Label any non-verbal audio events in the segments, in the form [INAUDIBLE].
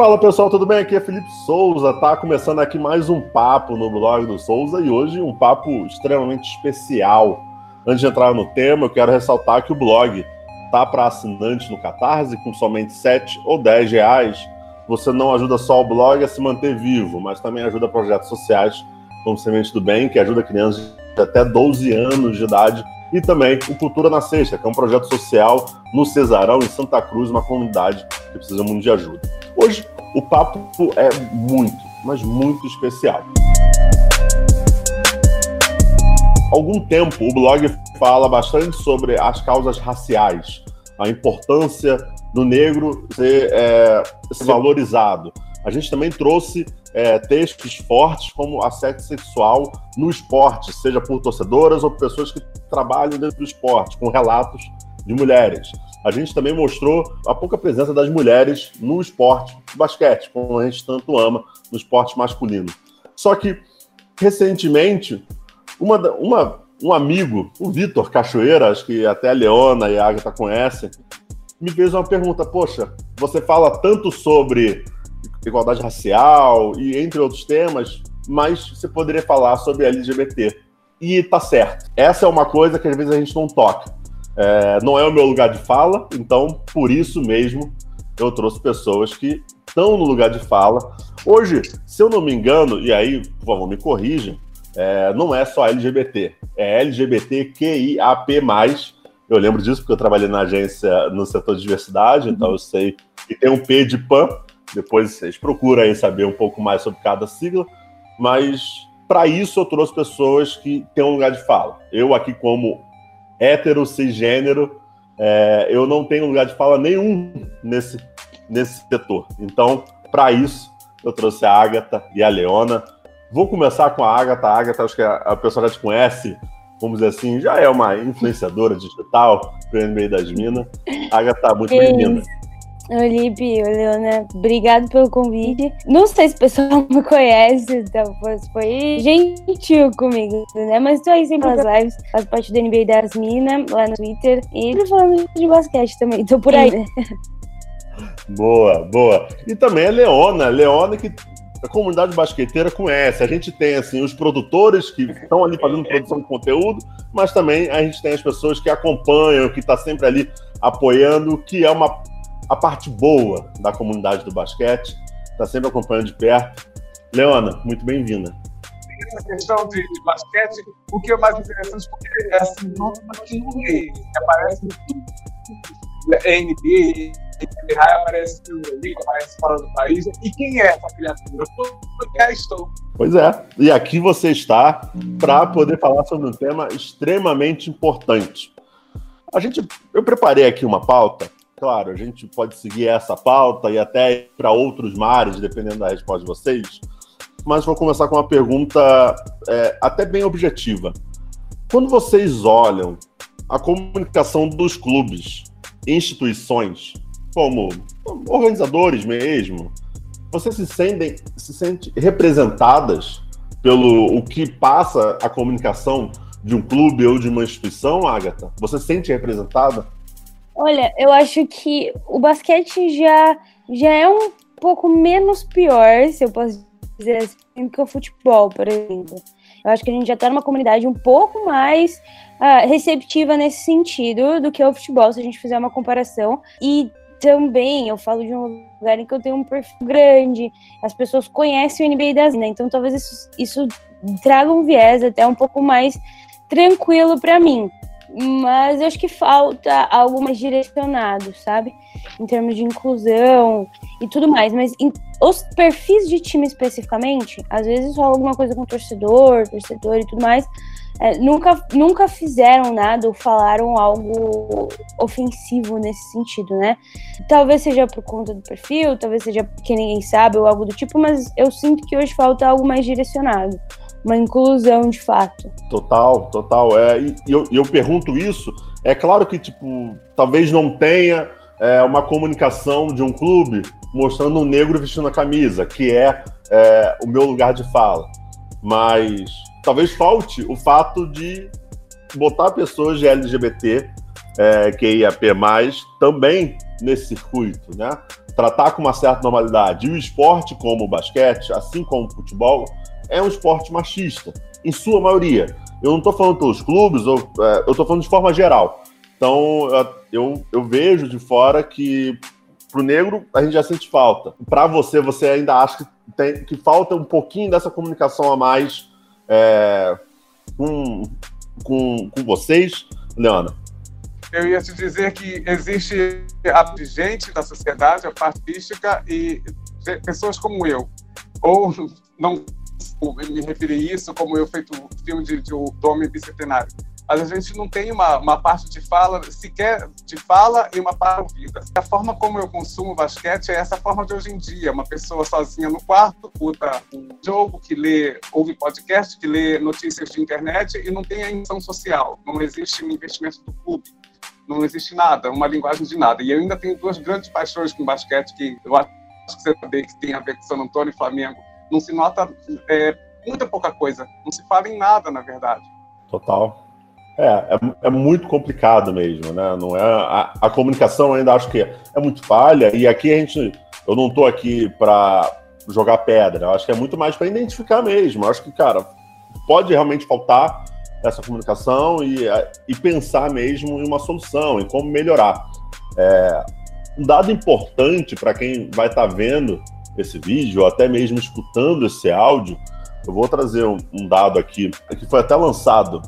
Fala pessoal, tudo bem? Aqui é Felipe Souza, tá começando aqui mais um papo no blog do Souza e hoje um papo extremamente especial. Antes de entrar no tema, eu quero ressaltar que o blog tá para assinantes no Catarse com somente 7 ou 10 reais. Você não ajuda só o blog a se manter vivo, mas também ajuda projetos sociais como Semente do Bem, que ajuda crianças de até 12 anos de idade e também o Cultura na Sexta, que é um projeto social no Cesarão, em Santa Cruz, uma comunidade que precisa muito de ajuda. Hoje, o papo é muito, mas muito especial. Há algum tempo, o blog fala bastante sobre as causas raciais, a importância do negro ser, é, ser valorizado. A gente também trouxe é, textos fortes como assédio sexual no esporte, seja por torcedoras ou pessoas que trabalham dentro do esporte, com relatos de mulheres. A gente também mostrou a pouca presença das mulheres no esporte basquete, como a gente tanto ama no esporte masculino. Só que, recentemente, uma, uma, um amigo, o Vitor Cachoeira, acho que até a Leona e a Agatha conhecem, me fez uma pergunta: Poxa, você fala tanto sobre igualdade racial e entre outros temas, mas você poderia falar sobre LGBT. E tá certo. Essa é uma coisa que às vezes a gente não toca. É, não é o meu lugar de fala, então por isso mesmo eu trouxe pessoas que estão no lugar de fala. Hoje, se eu não me engano, e aí, por favor, me corrijam, é, não é só LGBT, é LGBTQIAP+. Eu lembro disso porque eu trabalhei na agência no setor de diversidade, então eu sei que tem um P de PAN, depois vocês procuram aí saber um pouco mais sobre cada sigla, mas para isso eu trouxe pessoas que têm um lugar de fala. Eu aqui como hétero, cisgênero, é, eu não tenho lugar de fala nenhum nesse, nesse setor. Então, para isso, eu trouxe a Agatha e a Leona. Vou começar com a Agatha. A Agatha, acho que a, a pessoa já te conhece, vamos dizer assim, já é uma influenciadora digital do NBA das Minas. Agatha, muito bem-vinda. Olipe, Leona, obrigado pelo convite. Não sei se o pessoal [LAUGHS] me conhece, então foi gentil comigo, né? Mas tô aí sempre nas lives, faço parte do NBA das Minas, lá no Twitter, e falando de basquete também, tô por aí, né? [LAUGHS] Boa, boa. E também a Leona, Leona que a comunidade basqueteira conhece. A gente tem assim os produtores que estão ali fazendo produção de conteúdo, mas também a gente tem as pessoas que acompanham, que está sempre ali apoiando, que é uma a parte boa da comunidade do basquete, está sempre acompanhando de perto. Leona, muito bem-vinda. Essa questão de, de, basquete, o que é mais interessante porque é assim, não tem ninguém, aparece NBA, aparece o Liga, aparece fora do país. E quem é essa criatura? Eu estou. Pois é, e aqui você está para poder falar sobre um tema extremamente importante. A gente, eu preparei aqui uma pauta Claro, a gente pode seguir essa pauta e até para outros mares, dependendo da resposta de vocês. Mas vou começar com uma pergunta é, até bem objetiva. Quando vocês olham a comunicação dos clubes, instituições, como organizadores mesmo, vocês se sentem, se sentem representadas pelo o que passa a comunicação de um clube ou de uma instituição, Agatha? Você se sente representada? Olha, eu acho que o basquete já, já é um pouco menos pior, se eu posso dizer assim, que o futebol, por exemplo. Eu acho que a gente já está numa comunidade um pouco mais uh, receptiva nesse sentido do que o futebol, se a gente fizer uma comparação. E também eu falo de um lugar em que eu tenho um perfil grande, as pessoas conhecem o NBA das né? então talvez isso, isso traga um viés até um pouco mais tranquilo para mim mas eu acho que falta algo mais direcionado, sabe? Em termos de inclusão e tudo mais. Mas em, os perfis de time especificamente, às vezes rola alguma coisa com torcedor, torcedor e tudo mais. É, nunca, nunca fizeram nada ou falaram algo ofensivo nesse sentido, né? Talvez seja por conta do perfil, talvez seja porque ninguém sabe ou algo do tipo, mas eu sinto que hoje falta algo mais direcionado uma inclusão de fato. Total, total. É, e eu, eu pergunto isso, é claro que, tipo, talvez não tenha é, uma comunicação de um clube mostrando um negro vestindo a camisa, que é, é o meu lugar de fala. Mas talvez falte o fato de botar pessoas de LGBT é, QIAP+, também nesse circuito, né? Tratar com uma certa normalidade. E o esporte, como o basquete, assim como o futebol, é um esporte machista, em sua maioria. Eu não estou falando pelos clubes, eu é, estou falando de forma geral. Então, eu, eu vejo de fora que pro negro a gente já sente falta. Para você, você ainda acha que, tem, que falta um pouquinho dessa comunicação a mais é, com, com, com vocês, Leona? Eu ia te dizer que existe a gente da sociedade, a artística, e pessoas como eu. Ou não me referi a isso como eu feito o filme de, de, do Homem Bicentenário mas a gente não tem uma, uma parte de fala, sequer de fala e uma parte ouvida. A forma como eu consumo basquete é essa forma de hoje em dia, uma pessoa sozinha no quarto, escuta um jogo, que lê, ouve podcast, que lê notícias de internet e não tem a intenção social, não existe um investimento do clube, não existe nada, uma linguagem de nada. E eu ainda tenho duas grandes paixões com basquete que eu acho que você sabe que tem a ver com São Antônio e Flamengo. Não se nota é, muita pouca coisa, não se fala em nada, na verdade. Total. É, é, é, muito complicado mesmo, né? Não é a, a, comunicação ainda acho que é muito falha e aqui a gente, eu não estou aqui para jogar pedra, eu acho que é muito mais para identificar mesmo. Eu acho que, cara, pode realmente faltar essa comunicação e, e pensar mesmo em uma solução, em como melhorar. É, um dado importante para quem vai estar tá vendo esse vídeo, ou até mesmo escutando esse áudio, eu vou trazer um, um dado aqui, que foi até lançado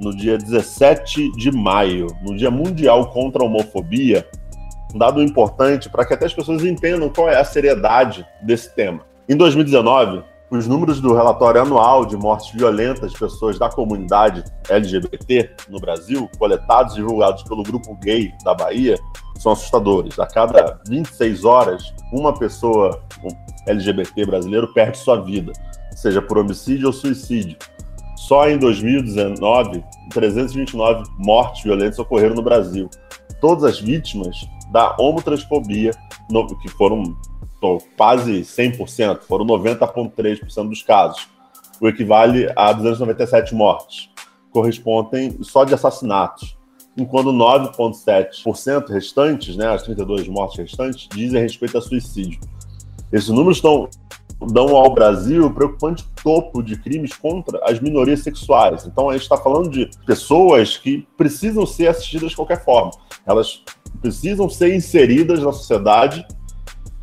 no dia 17 de maio, no Dia Mundial contra a Homofobia, um dado importante para que até as pessoas entendam qual é a seriedade desse tema. Em 2019, os números do relatório anual de mortes violentas de pessoas da comunidade LGBT no Brasil, coletados e divulgados pelo Grupo Gay da Bahia, são assustadores. A cada 26 horas, uma pessoa LGBT brasileiro perde sua vida, seja por homicídio ou suicídio. Só em 2019, 329 mortes violentas ocorreram no Brasil. Todas as vítimas da homotransfobia, que foram quase 100%, foram 90,3% dos casos, o equivale a 297 mortes, correspondem só de assassinatos, enquanto 9,7% restantes, né, as 32 mortes restantes, dizem respeito a suicídio. Esses números estão dão ao Brasil o preocupante topo de crimes contra as minorias sexuais. Então a gente está falando de pessoas que precisam ser assistidas de qualquer forma. Elas precisam ser inseridas na sociedade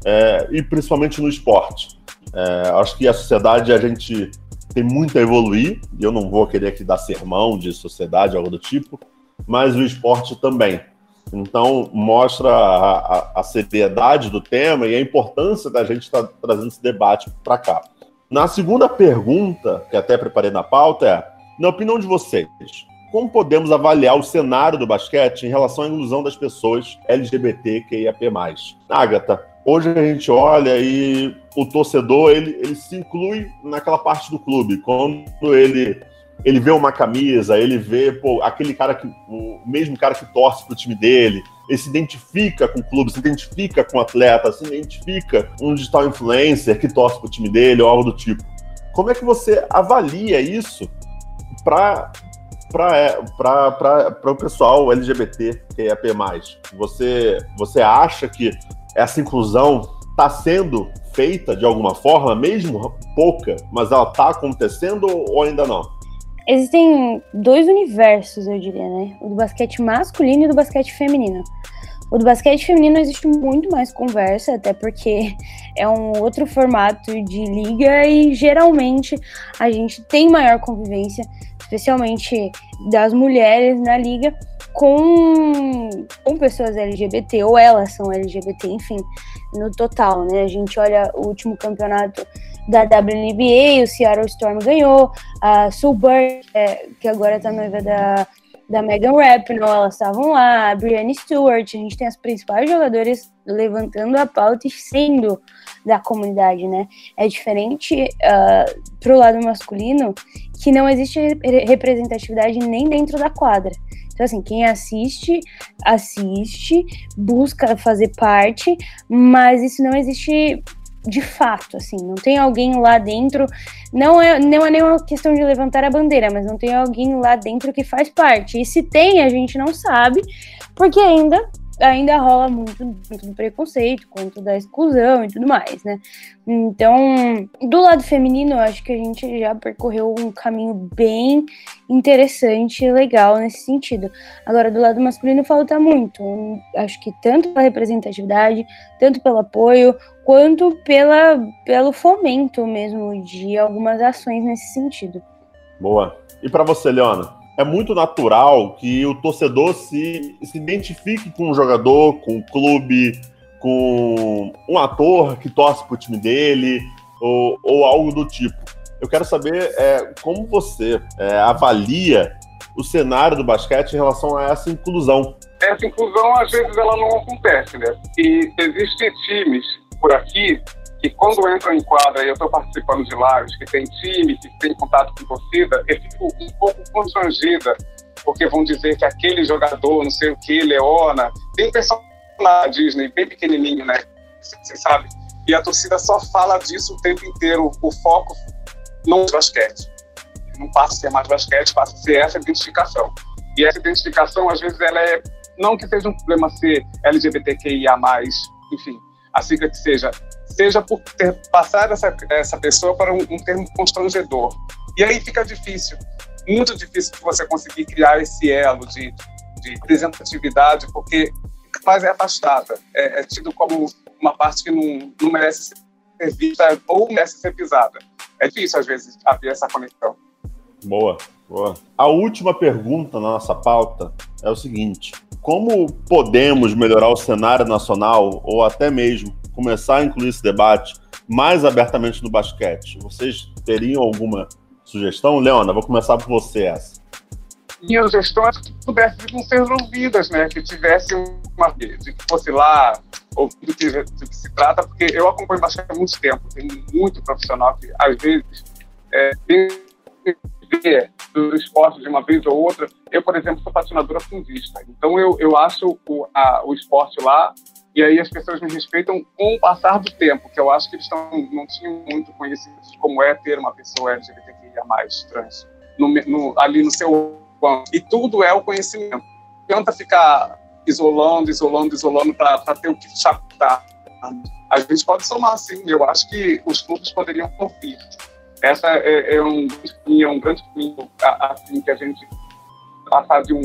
é, e principalmente no esporte. É, acho que a sociedade a gente tem muito a evoluir, e eu não vou querer aqui dar sermão de sociedade, algo do tipo, mas o esporte também. Então, mostra a, a, a, seriedade do tema e a importância da gente estar tá trazendo esse debate para cá. Na segunda pergunta, que até preparei na pauta, é: na opinião de vocês, como podemos avaliar o cenário do basquete em relação à inclusão das pessoas LGBTQIAP+. Agatha, hoje a gente olha e o torcedor ele, ele se inclui naquela parte do clube. Quando ele ele vê uma camisa, ele vê pô, aquele cara que. o mesmo cara que torce pro time dele, ele se identifica com o clube, se identifica com o atleta, se identifica um digital influencer que torce pro time dele ou algo do tipo. Como é que você avalia isso para para o pessoal LGBT que é AP+. Você, você acha que essa inclusão está sendo feita de alguma forma, mesmo pouca, mas ela está acontecendo ou ainda não? existem dois universos, eu diria, né? O do basquete masculino e do basquete feminino. O do basquete feminino existe muito mais conversa, até porque [LAUGHS] é um outro formato de liga e geralmente a gente tem maior convivência, especialmente das mulheres na liga, com, com pessoas LGBT, ou elas são LGBT, enfim, no total, né? A gente olha o último campeonato da WNBA, o Seattle Storm ganhou, a Sue Bird, é, que agora tá noiva da, da Megan Rapinoe, elas estavam lá, a Brianna Stewart, a gente tem as principais jogadoras levantando a pauta e sendo da comunidade, né? É diferente uh, pro lado masculino, que não existe representatividade nem dentro da quadra. Então, assim, quem assiste, assiste, busca fazer parte, mas isso não existe de fato, assim, não tem alguém lá dentro, não é, não é nenhuma questão de levantar a bandeira, mas não tem alguém lá dentro que faz parte. E se tem, a gente não sabe, porque ainda ainda rola muito, muito do preconceito, quanto da exclusão e tudo mais, né? Então, do lado feminino, eu acho que a gente já percorreu um caminho bem interessante e legal nesse sentido. Agora, do lado masculino, falta muito. Acho que tanto pela representatividade, tanto pelo apoio, quanto pela, pelo fomento mesmo de algumas ações nesse sentido. Boa. E para você, Leona? É muito natural que o torcedor se, se identifique com o jogador, com o clube, com um ator que torce para o time dele, ou, ou, algo do tipo. Eu quero saber é, como você é, avalia o cenário do basquete em relação a essa inclusão. Essa inclusão, às vezes, ela não acontece, né? E existem times por aqui que quando entram em quadra e eu estou participando de lives, que tem time, que tem contato com torcida, eu fico um pouco constrangida, porque vão dizer que aquele jogador, não sei o que, Leona, tem personagem da Disney bem pequenininho, né? Você sabe? E a torcida só fala disso o tempo inteiro, o foco não é basquete. Não passa a ser mais basquete, passa a ser essa identificação. E essa identificação, às vezes, ela é, não que seja um problema ser LGBTQIA+, enfim, a sigla que seja, seja por ter, passar essa, essa pessoa para um, um termo constrangedor. E aí fica difícil, muito difícil você conseguir criar esse elo de, de representatividade, porque faz é afastada, é, é, tido como uma parte que não, não merece ser vista ou merece ser pisada. É difícil, às vezes, haver essa conexão. Boa, boa. A última pergunta na nossa pauta é o seguinte: como podemos melhorar o cenário nacional ou até mesmo começar a incluir esse debate mais abertamente no basquete? Vocês teriam alguma sugestão? Leona, vou começar por você essa. Minhas sugestões que pudessem ser ouvidas, né? Que tivesse uma de que fosse lá ou do que, se trata, porque eu acompanho basquete há muito tempo, tem muito profissional que às vezes é, tem do esporte de uma vez ou outra. Eu, por exemplo, sou patinadora fundista, então eu, eu acho o, a, o esporte lá e aí as pessoas me respeitam com o passar do tempo, que eu acho que eles tão, não tinham muito conhecimento de como é ter uma pessoa LGBTQIA+, trans, no, no, ali no seu e tudo é o conhecimento. Tenta ficar isolando, isolando, isolando para ter o que chatar. A gente pode somar, sim. Eu acho que os clubes poderiam ouvir essa é, é um, é um grande caminho assim, que a gente passar de um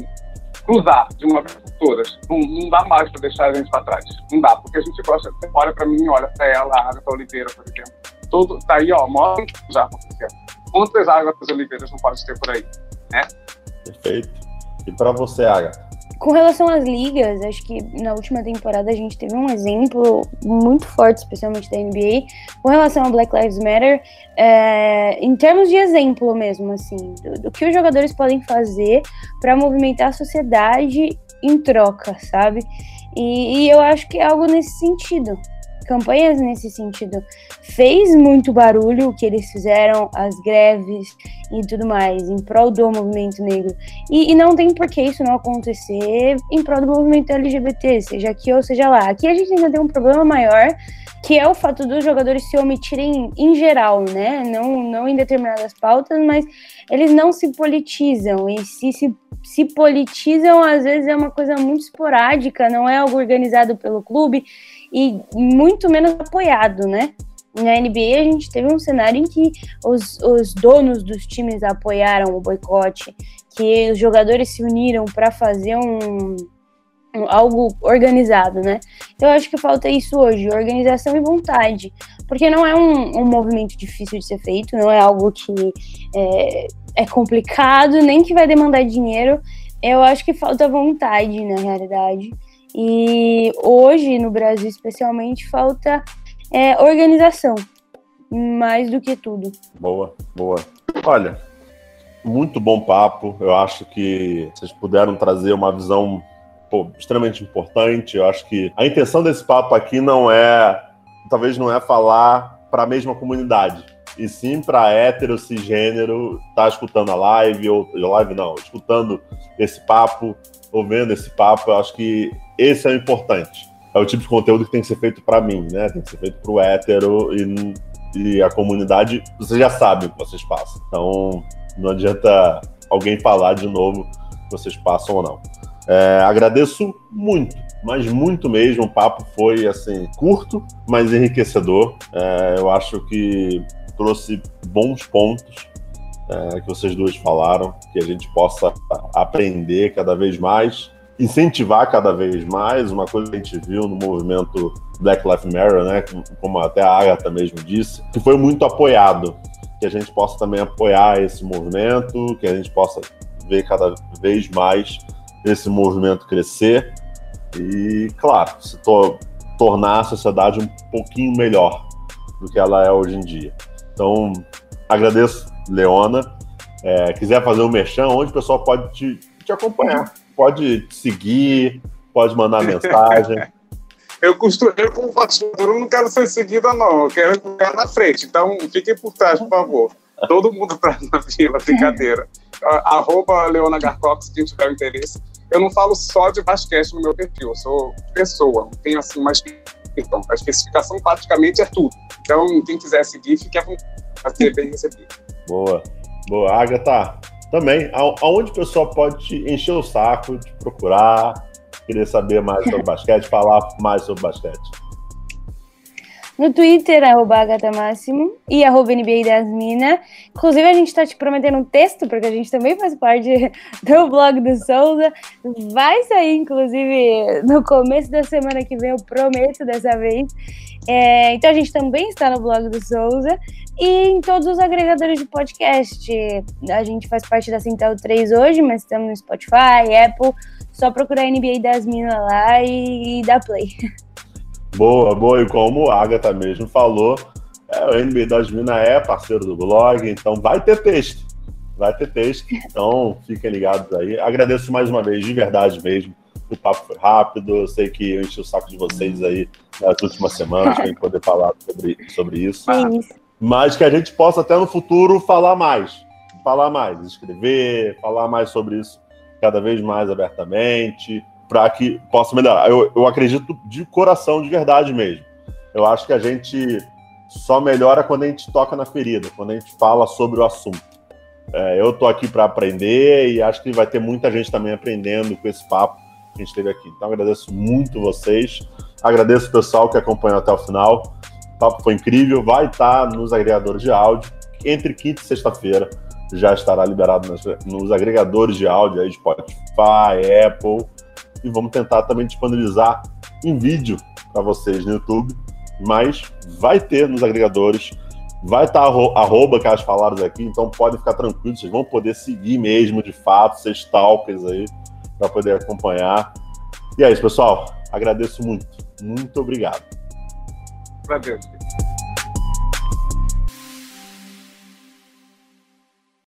cruzar de uma vez por todas. Não, não dá mais para deixar a gente para trás. Não dá, porque a gente gosta, olha para mim, olha para ela, a Agatha Oliveira, por exemplo. Todo, tá aí, ó, mostra já acontecendo. Quantas Agatha Oliveiras não pode ter por aí, né? Perfeito. E para você, Agatha? Com relação às ligas, acho que na última temporada a gente teve um exemplo muito forte, especialmente da NBA, com relação ao Black Lives Matter, é, em termos de exemplo mesmo, assim, do, do que os jogadores podem fazer para movimentar a sociedade em troca, sabe? E, e eu acho que é algo nesse sentido campanhas nesse sentido. Fez muito barulho o que eles fizeram, as greves e tudo mais, em prol do movimento negro. E, e, não tem por que isso não acontecer em prol do movimento LGBT, seja aqui ou seja lá. Aqui a gente ainda tem um problema maior, que é o fato dos jogadores se omitirem em geral, né? Não, não em determinadas pautas, mas eles não se politizam. E se se se politizam, às vezes é uma coisa muito esporádica, não é algo organizado pelo clube e muito menos apoiado, né? Na NBA a gente teve um cenário em que os, os donos dos times apoiaram o boicote, que os jogadores se uniram para fazer um, algo organizado, né? Então eu acho que falta isso hoje, organização e vontade, porque não é um, um movimento difícil de ser feito, não é algo que é, é complicado, nem que vai demandar dinheiro. Eu acho que falta vontade, na realidade. E hoje, no Brasil especialmente, falta é, organização, mais do que tudo. Boa, boa. Olha, muito bom papo. Eu acho que vocês puderam trazer uma visão pô, extremamente importante. Eu acho que a intenção desse papo aqui não é, talvez não é falar para a mesma comunidade, e sim para hétero, cisgênero, tá escutando a live, ou live não, escutando esse papo, ouvindo esse papo. Eu acho que esse é o importante. É o tipo de conteúdo que tem que ser feito para mim, né? Tem que ser feito para o hétero e, e a comunidade, vocês já sabem o que vocês passam. Então, não adianta alguém falar de novo que vocês passam ou não. É, agradeço muito, mas muito mesmo. O papo foi assim curto, mas enriquecedor. É, eu acho que trouxe bons pontos é, que vocês duas falaram, que a gente possa aprender cada vez mais, incentivar cada vez mais. Uma coisa que a gente viu no movimento Black Lives Matter, né, como até a Agatha mesmo disse, que foi muito apoiado. Que a gente possa também apoiar esse movimento, que a gente possa ver cada vez mais esse movimento crescer e, claro, se to tornar a sociedade um pouquinho melhor do que ela é hoje em dia. Então, agradeço, Leona. É, quiser fazer um merchan, onde o pessoal pode te, te acompanhar, pode seguir, pode mandar mensagem. [LAUGHS] Eu costumo, eu como pastor, eu não quero ser seguida, não. Eu quero ficar na frente. Então, fiquem por trás, por favor. Todo mundo atrás na fila, brincadeira. [LAUGHS] Arroba Leona Garcox, quem tiver interesse. Eu não falo só de basquete no meu perfil, eu sou pessoa, não tenho assim mais então, a especificação praticamente é tudo. Então, quem quiser seguir, fique à vontade para ser bem recebido. Boa. Boa. Agatha, também, aonde o pessoal pode te encher o saco, te procurar, querer saber mais sobre basquete, falar mais sobre basquete? No Twitter, arroba Máximo e arroba NBA das Minas. Inclusive, a gente está te prometendo um texto, porque a gente também faz parte [LAUGHS] do blog do Souza. Vai sair, inclusive, no começo da semana que vem, eu prometo dessa vez. É, então, a gente também está no blog do Souza e em todos os agregadores de podcast. A gente faz parte da Central 3 hoje, mas estamos no Spotify, Apple. Só procurar NBA das Minas lá e, e dar play. [LAUGHS] Boa, boa. E como a Agatha mesmo falou, é, o NBA das Minas é parceiro do blog, então vai ter texto. Vai ter texto. Então fiquem ligados aí. Agradeço mais uma vez, de verdade mesmo. O papo foi rápido. Eu sei que eu enchi o saco de vocês aí nas últimas semanas para poder falar sobre, sobre isso. Mas que a gente possa até no futuro falar mais. Falar mais, escrever, falar mais sobre isso cada vez mais abertamente para que possa melhorar. Eu, eu acredito de coração, de verdade mesmo. Eu acho que a gente só melhora quando a gente toca na ferida, quando a gente fala sobre o assunto. É, eu estou aqui para aprender e acho que vai ter muita gente também aprendendo com esse papo que a gente teve aqui. Então agradeço muito vocês, agradeço o pessoal que acompanhou até o final. O papo foi incrível, vai estar nos agregadores de áudio entre quinta e sexta-feira. Já estará liberado nos, nos agregadores de áudio aí, Spotify, Apple, e vamos tentar também disponibilizar em vídeo para vocês no YouTube, mas vai ter nos agregadores, vai estar tá arroba que elas falaram aqui, então podem ficar tranquilos, vocês vão poder seguir mesmo de fato, ser stalkers aí, para poder acompanhar. E é isso, pessoal. Agradeço muito. Muito obrigado. Agradeço.